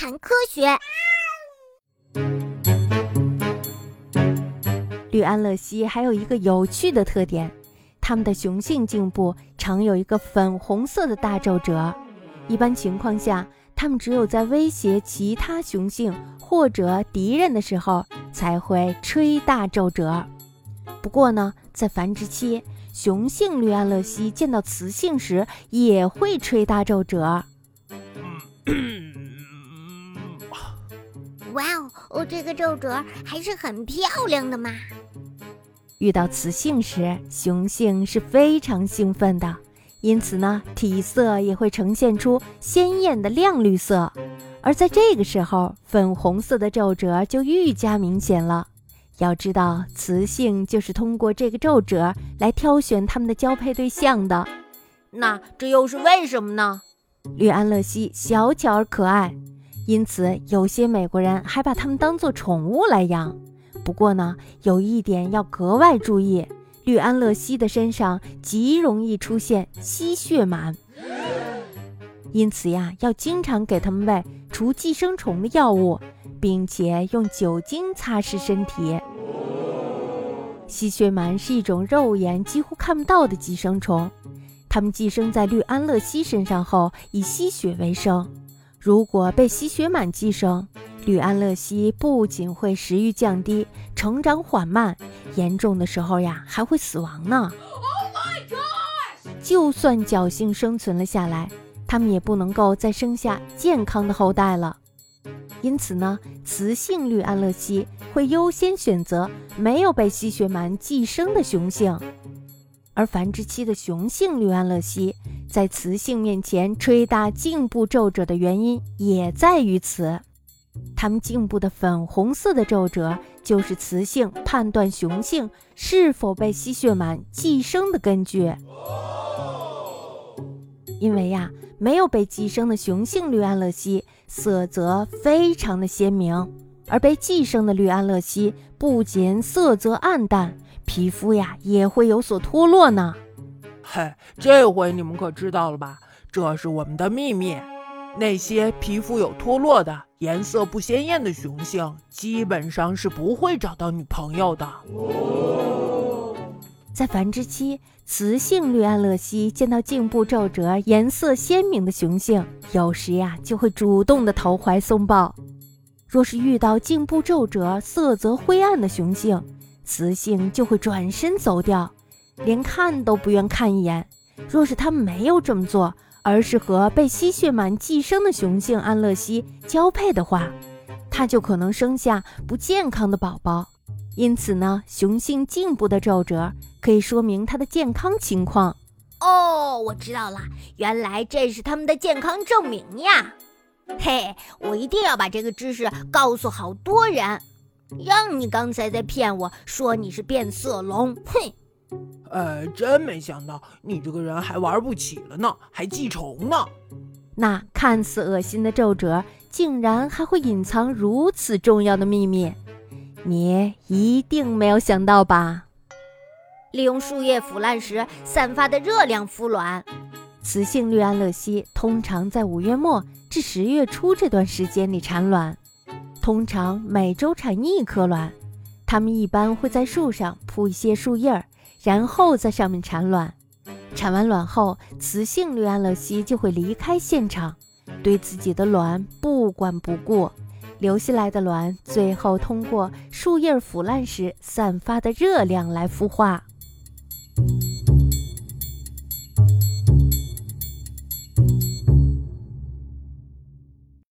谈科学。绿安乐蜥还有一个有趣的特点，它们的雄性颈部常有一个粉红色的大皱褶。一般情况下，它们只有在威胁其他雄性或者敌人的时候才会吹大皱褶。不过呢，在繁殖期，雄性绿安乐蜥见到雌性时也会吹大皱褶。哇哦，这个皱褶还是很漂亮的嘛！遇到雌性时，雄性是非常兴奋的，因此呢，体色也会呈现出鲜艳的亮绿色。而在这个时候，粉红色的皱褶就愈加明显了。要知道，雌性就是通过这个皱褶来挑选它们的交配对象的。那这又是为什么呢？绿安乐蜥小巧而可爱，因此有些美国人还把它们当做宠物来养。不过呢，有一点要格外注意，绿安乐蜥的身上极容易出现吸血螨，因此呀，要经常给它们喂除寄生虫的药物，并且用酒精擦拭身体。吸血螨是一种肉眼几乎看不到的寄生虫，它们寄生在绿安乐蜥身上后，以吸血为生。如果被吸血螨寄生，绿安乐蜥不仅会食欲降低、成长缓慢，严重的时候呀还会死亡呢。就算侥幸生存了下来，它们也不能够再生下健康的后代了。因此呢，雌性绿安乐蜥会优先选择没有被吸血螨寄生的雄性，而繁殖期的雄性绿安乐蜥在雌性面前吹大颈部皱褶的原因也在于此。它们颈部的粉红色的皱褶，就是雌性判断雄性是否被吸血螨寄生的根据。因为呀，没有被寄生的雄性绿安乐蜥色泽非常的鲜明，而被寄生的绿安乐蜥不仅色泽暗淡，皮肤呀也会有所脱落呢。嘿，这回你们可知道了吧？这是我们的秘密。那些皮肤有脱落的、颜色不鲜艳的雄性，基本上是不会找到女朋友的。在繁殖期，雌性绿安乐蜥见到颈部皱褶颜色鲜明的雄性，有时呀就会主动的投怀送抱；若是遇到颈部皱褶色泽灰暗的雄性，雌性就会转身走掉，连看都不愿看一眼。若是他没有这么做，而是和被吸血螨寄生的雄性安乐蜥交配的话，它就可能生下不健康的宝宝。因此呢，雄性颈部的皱褶可以说明它的健康情况。哦，我知道了，原来这是他们的健康证明呀！嘿，我一定要把这个知识告诉好多人。让你刚才在骗我说你是变色龙，哼！呃，真没想到你这个人还玩不起了呢，还记仇呢。那看似恶心的皱褶，竟然还会隐藏如此重要的秘密，你一定没有想到吧？利用树叶腐烂时散发的热量孵卵，雌性绿安乐蜥通常在五月末至十月初这段时间里产卵，通常每周产一颗卵。它们一般会在树上铺一些树叶儿。然后在上面产卵，产完卵后，雌性绿安乐蜥就会离开现场，对自己的卵不管不顾，留下来的卵最后通过树叶腐烂时散发的热量来孵化。